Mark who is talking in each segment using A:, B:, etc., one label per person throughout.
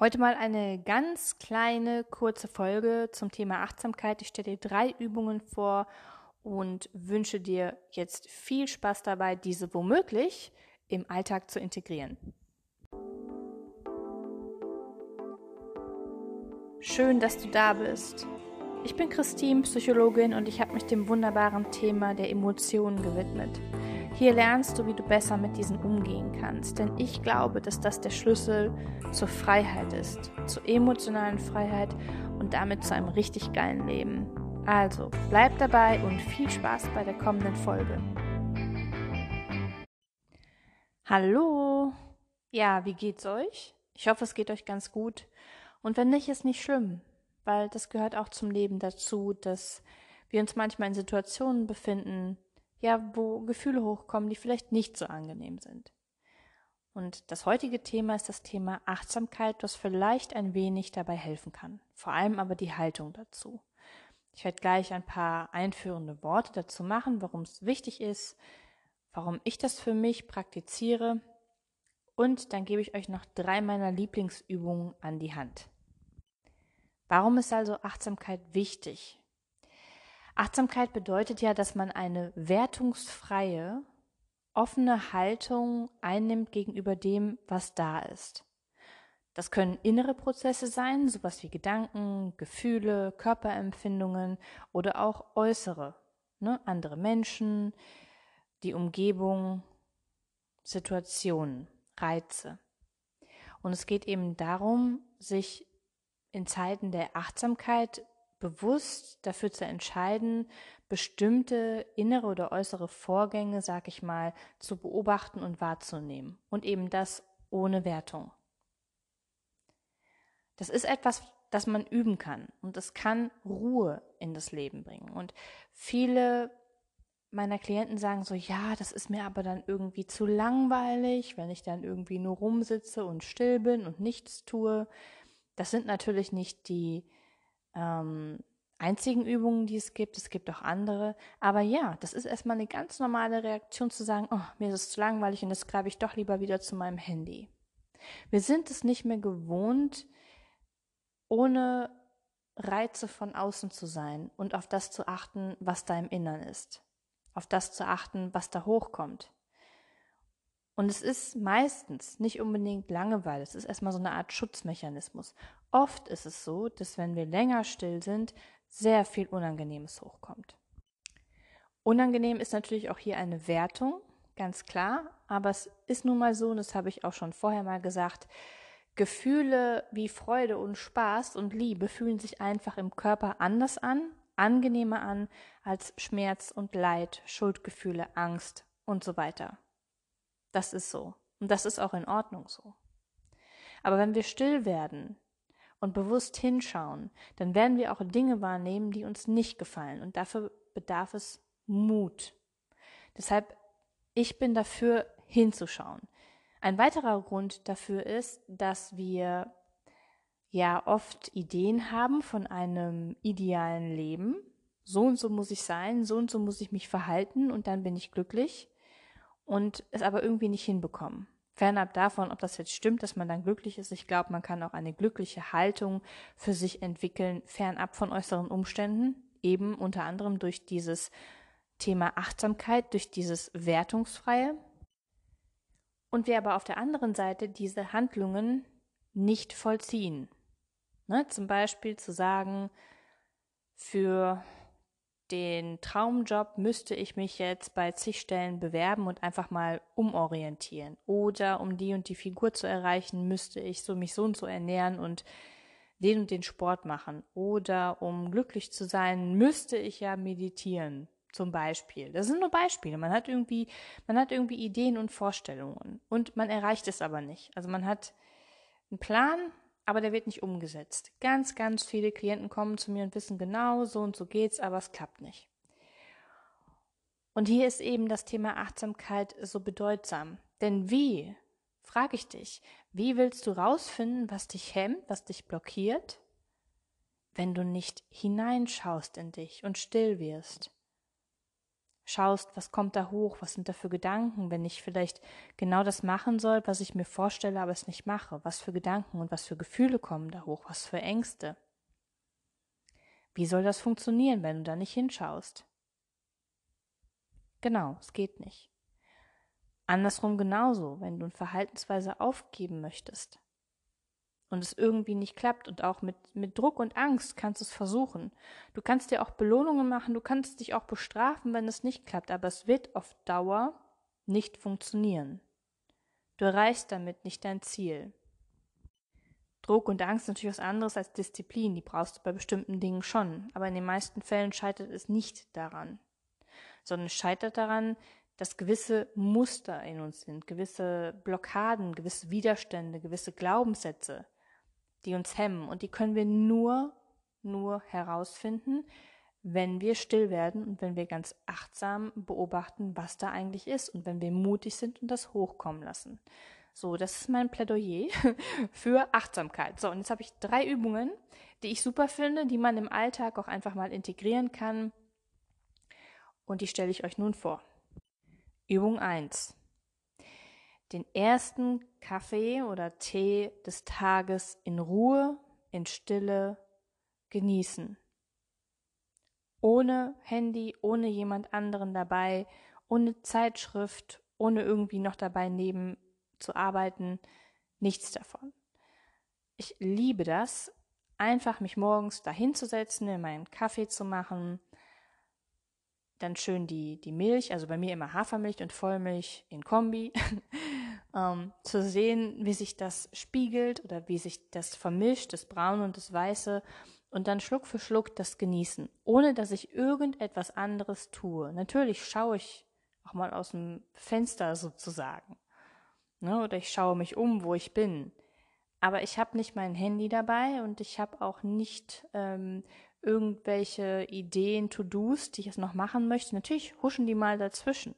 A: Heute mal eine ganz kleine, kurze Folge zum Thema Achtsamkeit. Ich stelle dir drei Übungen vor und wünsche dir jetzt viel Spaß dabei, diese womöglich im Alltag zu integrieren. Schön, dass du da bist. Ich bin Christine, Psychologin und ich habe mich dem wunderbaren Thema der Emotionen gewidmet. Hier lernst du, wie du besser mit diesen umgehen kannst, denn ich glaube, dass das der Schlüssel zur Freiheit ist, zur emotionalen Freiheit und damit zu einem richtig geilen Leben. Also, bleib dabei und viel Spaß bei der kommenden Folge. Hallo! Ja, wie geht's euch? Ich hoffe, es geht euch ganz gut. Und wenn nicht, ist nicht schlimm, weil das gehört auch zum Leben dazu, dass wir uns manchmal in Situationen befinden, ja, wo Gefühle hochkommen, die vielleicht nicht so angenehm sind. Und das heutige Thema ist das Thema Achtsamkeit, das vielleicht ein wenig dabei helfen kann. Vor allem aber die Haltung dazu. Ich werde gleich ein paar einführende Worte dazu machen, warum es wichtig ist, warum ich das für mich praktiziere und dann gebe ich euch noch drei meiner Lieblingsübungen an die Hand. Warum ist also Achtsamkeit wichtig? Achtsamkeit bedeutet ja, dass man eine wertungsfreie, offene Haltung einnimmt gegenüber dem, was da ist. Das können innere Prozesse sein, sowas wie Gedanken, Gefühle, Körperempfindungen oder auch äußere, ne, andere Menschen, die Umgebung, Situationen, Reize. Und es geht eben darum, sich in Zeiten der Achtsamkeit bewusst dafür zu entscheiden, bestimmte innere oder äußere Vorgänge, sag ich mal, zu beobachten und wahrzunehmen. Und eben das ohne Wertung. Das ist etwas, das man üben kann. Und es kann Ruhe in das Leben bringen. Und viele meiner Klienten sagen so, ja, das ist mir aber dann irgendwie zu langweilig, wenn ich dann irgendwie nur rumsitze und still bin und nichts tue. Das sind natürlich nicht die ähm, einzigen Übungen, die es gibt. Es gibt auch andere. Aber ja, das ist erstmal eine ganz normale Reaktion zu sagen, oh, mir ist es zu langweilig und jetzt greife ich doch lieber wieder zu meinem Handy. Wir sind es nicht mehr gewohnt, ohne Reize von außen zu sein und auf das zu achten, was da im Innern ist. Auf das zu achten, was da hochkommt. Und es ist meistens nicht unbedingt Langeweile, es ist erstmal so eine Art Schutzmechanismus. Oft ist es so, dass wenn wir länger still sind, sehr viel Unangenehmes hochkommt. Unangenehm ist natürlich auch hier eine Wertung, ganz klar, aber es ist nun mal so, und das habe ich auch schon vorher mal gesagt, Gefühle wie Freude und Spaß und Liebe fühlen sich einfach im Körper anders an, angenehmer an als Schmerz und Leid, Schuldgefühle, Angst und so weiter. Das ist so. Und das ist auch in Ordnung so. Aber wenn wir still werden, und bewusst hinschauen, dann werden wir auch Dinge wahrnehmen, die uns nicht gefallen. Und dafür bedarf es Mut. Deshalb, ich bin dafür hinzuschauen. Ein weiterer Grund dafür ist, dass wir ja oft Ideen haben von einem idealen Leben. So und so muss ich sein, so und so muss ich mich verhalten und dann bin ich glücklich und es aber irgendwie nicht hinbekommen. Fernab davon, ob das jetzt stimmt, dass man dann glücklich ist, ich glaube, man kann auch eine glückliche Haltung für sich entwickeln, fernab von äußeren Umständen, eben unter anderem durch dieses Thema Achtsamkeit, durch dieses Wertungsfreie. Und wir aber auf der anderen Seite diese Handlungen nicht vollziehen. Ne, zum Beispiel zu sagen, für den Traumjob müsste ich mich jetzt bei zig Stellen bewerben und einfach mal umorientieren. Oder um die und die Figur zu erreichen, müsste ich so mich so und so ernähren und den und den Sport machen. Oder um glücklich zu sein, müsste ich ja meditieren. Zum Beispiel. Das sind nur Beispiele. Man hat irgendwie, man hat irgendwie Ideen und Vorstellungen. Und man erreicht es aber nicht. Also man hat einen Plan, aber der wird nicht umgesetzt. Ganz, ganz viele Klienten kommen zu mir und wissen genau, so und so geht's, aber es klappt nicht. Und hier ist eben das Thema Achtsamkeit so bedeutsam. Denn wie, frage ich dich, wie willst du rausfinden, was dich hemmt, was dich blockiert, wenn du nicht hineinschaust in dich und still wirst? Schaust, was kommt da hoch, was sind da für Gedanken, wenn ich vielleicht genau das machen soll, was ich mir vorstelle, aber es nicht mache. Was für Gedanken und was für Gefühle kommen da hoch, was für Ängste. Wie soll das funktionieren, wenn du da nicht hinschaust? Genau, es geht nicht. Andersrum genauso, wenn du eine Verhaltensweise aufgeben möchtest und es irgendwie nicht klappt und auch mit, mit Druck und Angst kannst du es versuchen. Du kannst dir auch Belohnungen machen, du kannst dich auch bestrafen, wenn es nicht klappt, aber es wird auf Dauer nicht funktionieren. Du erreichst damit nicht dein Ziel. Druck und Angst ist natürlich was anderes als Disziplin, die brauchst du bei bestimmten Dingen schon, aber in den meisten Fällen scheitert es nicht daran, sondern es scheitert daran, dass gewisse Muster in uns sind, gewisse Blockaden, gewisse Widerstände, gewisse Glaubenssätze, die uns hemmen. Und die können wir nur, nur herausfinden, wenn wir still werden und wenn wir ganz achtsam beobachten, was da eigentlich ist und wenn wir mutig sind und das hochkommen lassen. So, das ist mein Plädoyer für Achtsamkeit. So, und jetzt habe ich drei Übungen, die ich super finde, die man im Alltag auch einfach mal integrieren kann. Und die stelle ich euch nun vor. Übung 1 den ersten Kaffee oder Tee des Tages in Ruhe, in Stille genießen. Ohne Handy, ohne jemand anderen dabei, ohne Zeitschrift, ohne irgendwie noch dabei neben zu arbeiten, nichts davon. Ich liebe das, einfach mich morgens dahinzusetzen, mir meinen Kaffee zu machen, dann schön die, die Milch, also bei mir immer Hafermilch und Vollmilch in Kombi, ähm, zu sehen, wie sich das spiegelt oder wie sich das vermischt, das Braune und das Weiße und dann Schluck für Schluck das genießen, ohne dass ich irgendetwas anderes tue. Natürlich schaue ich auch mal aus dem Fenster sozusagen. Ne, oder ich schaue mich um, wo ich bin. Aber ich habe nicht mein Handy dabei und ich habe auch nicht ähm, irgendwelche Ideen, To-Dos, die ich jetzt noch machen möchte. Natürlich huschen die mal dazwischen.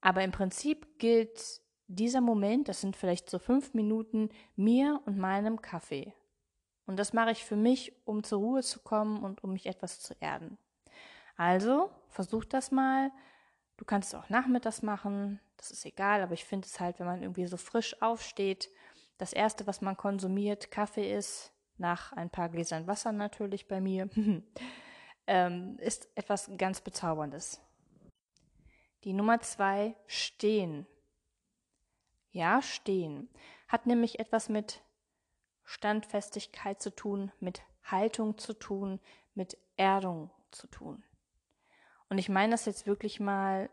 A: Aber im Prinzip gilt dieser Moment, das sind vielleicht so fünf Minuten, mir und meinem Kaffee. Und das mache ich für mich, um zur Ruhe zu kommen und um mich etwas zu erden. Also, versuch das mal. Du kannst es auch nachmittags machen, das ist egal, aber ich finde es halt, wenn man irgendwie so frisch aufsteht, das erste, was man konsumiert, Kaffee ist, nach ein paar Gläsern Wasser natürlich bei mir, ähm, ist etwas ganz Bezauberndes. Die Nummer zwei, stehen. Ja, stehen. Hat nämlich etwas mit Standfestigkeit zu tun, mit Haltung zu tun, mit Erdung zu tun. Und ich meine das jetzt wirklich mal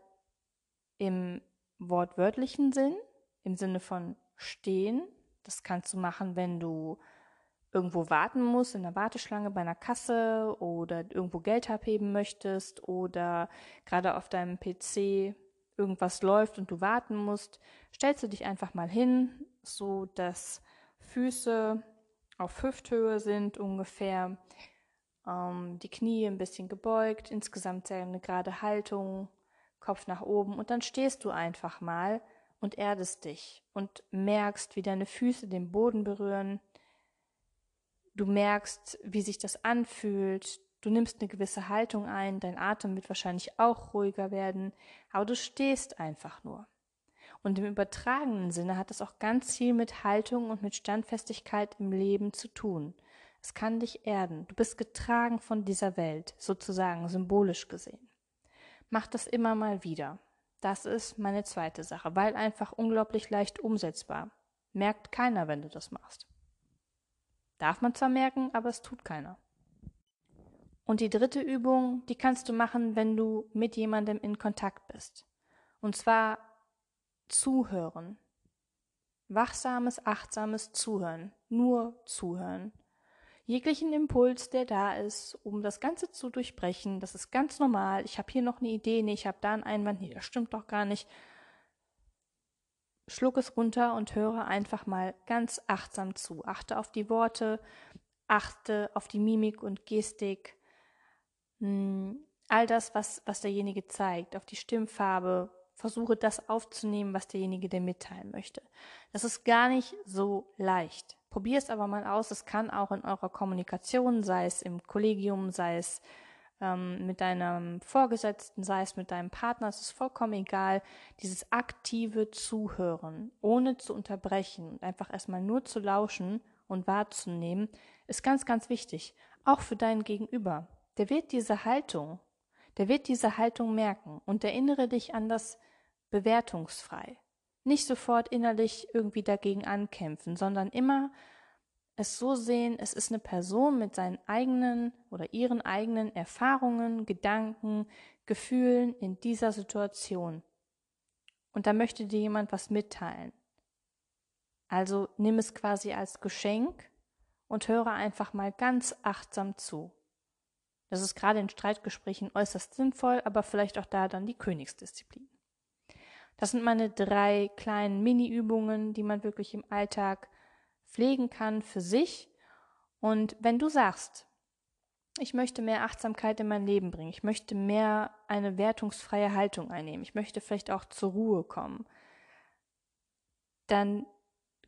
A: im wortwörtlichen Sinn, im Sinne von stehen. Das kannst du machen, wenn du irgendwo warten musst, in der Warteschlange bei einer Kasse oder irgendwo Geld abheben möchtest oder gerade auf deinem PC irgendwas läuft und du warten musst, stellst du dich einfach mal hin, so dass Füße auf Hüfthöhe sind ungefähr, ähm, die Knie ein bisschen gebeugt, insgesamt sehr eine gerade Haltung, Kopf nach oben und dann stehst du einfach mal und erdest dich und merkst, wie deine Füße den Boden berühren, Du merkst, wie sich das anfühlt. Du nimmst eine gewisse Haltung ein. Dein Atem wird wahrscheinlich auch ruhiger werden. Aber du stehst einfach nur. Und im übertragenen Sinne hat das auch ganz viel mit Haltung und mit Standfestigkeit im Leben zu tun. Es kann dich erden. Du bist getragen von dieser Welt, sozusagen symbolisch gesehen. Mach das immer mal wieder. Das ist meine zweite Sache, weil einfach unglaublich leicht umsetzbar. Merkt keiner, wenn du das machst. Darf man zwar merken, aber es tut keiner. Und die dritte Übung, die kannst du machen, wenn du mit jemandem in Kontakt bist. Und zwar zuhören. Wachsames, achtsames Zuhören. Nur zuhören. Jeglichen Impuls, der da ist, um das Ganze zu durchbrechen, das ist ganz normal. Ich habe hier noch eine Idee, nee, ich habe da einen Einwand, nee, das stimmt doch gar nicht schluck es runter und höre einfach mal ganz achtsam zu. Achte auf die Worte, achte auf die Mimik und Gestik, all das, was, was derjenige zeigt, auf die Stimmfarbe. Versuche das aufzunehmen, was derjenige dir mitteilen möchte. Das ist gar nicht so leicht. Probier es aber mal aus. Es kann auch in eurer Kommunikation, sei es im Kollegium, sei es ähm, mit deinem Vorgesetzten, sei es mit deinem Partner, es ist vollkommen egal. Dieses aktive Zuhören, ohne zu unterbrechen und einfach erstmal nur zu lauschen und wahrzunehmen, ist ganz, ganz wichtig. Auch für deinen Gegenüber. Der wird diese Haltung, der wird diese Haltung merken und erinnere dich an das bewertungsfrei. Nicht sofort innerlich irgendwie dagegen ankämpfen, sondern immer es so sehen, es ist eine Person mit seinen eigenen oder ihren eigenen Erfahrungen, Gedanken, Gefühlen in dieser Situation. Und da möchte dir jemand was mitteilen. Also nimm es quasi als Geschenk und höre einfach mal ganz achtsam zu. Das ist gerade in Streitgesprächen äußerst sinnvoll, aber vielleicht auch da dann die Königsdisziplin. Das sind meine drei kleinen Mini-Übungen, die man wirklich im Alltag pflegen kann für sich. Und wenn du sagst, ich möchte mehr Achtsamkeit in mein Leben bringen, ich möchte mehr eine wertungsfreie Haltung einnehmen, ich möchte vielleicht auch zur Ruhe kommen, dann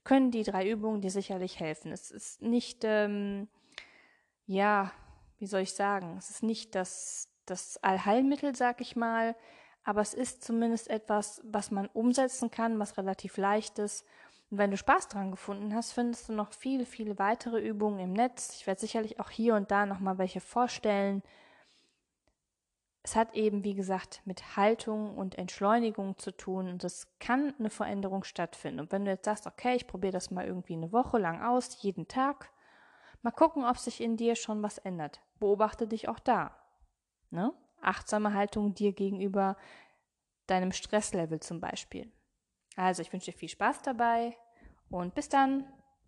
A: können die drei Übungen dir sicherlich helfen. Es ist nicht, ähm, ja, wie soll ich sagen, es ist nicht das, das Allheilmittel, sag ich mal, aber es ist zumindest etwas, was man umsetzen kann, was relativ leicht ist und wenn du Spaß dran gefunden hast, findest du noch viele, viele weitere Übungen im Netz. Ich werde sicherlich auch hier und da nochmal welche vorstellen. Es hat eben, wie gesagt, mit Haltung und Entschleunigung zu tun und es kann eine Veränderung stattfinden. Und wenn du jetzt sagst, okay, ich probiere das mal irgendwie eine Woche lang aus, jeden Tag, mal gucken, ob sich in dir schon was ändert. Beobachte dich auch da. Ne? Achtsame Haltung dir gegenüber deinem Stresslevel zum Beispiel. Also ich wünsche dir viel Spaß dabei und bis dann.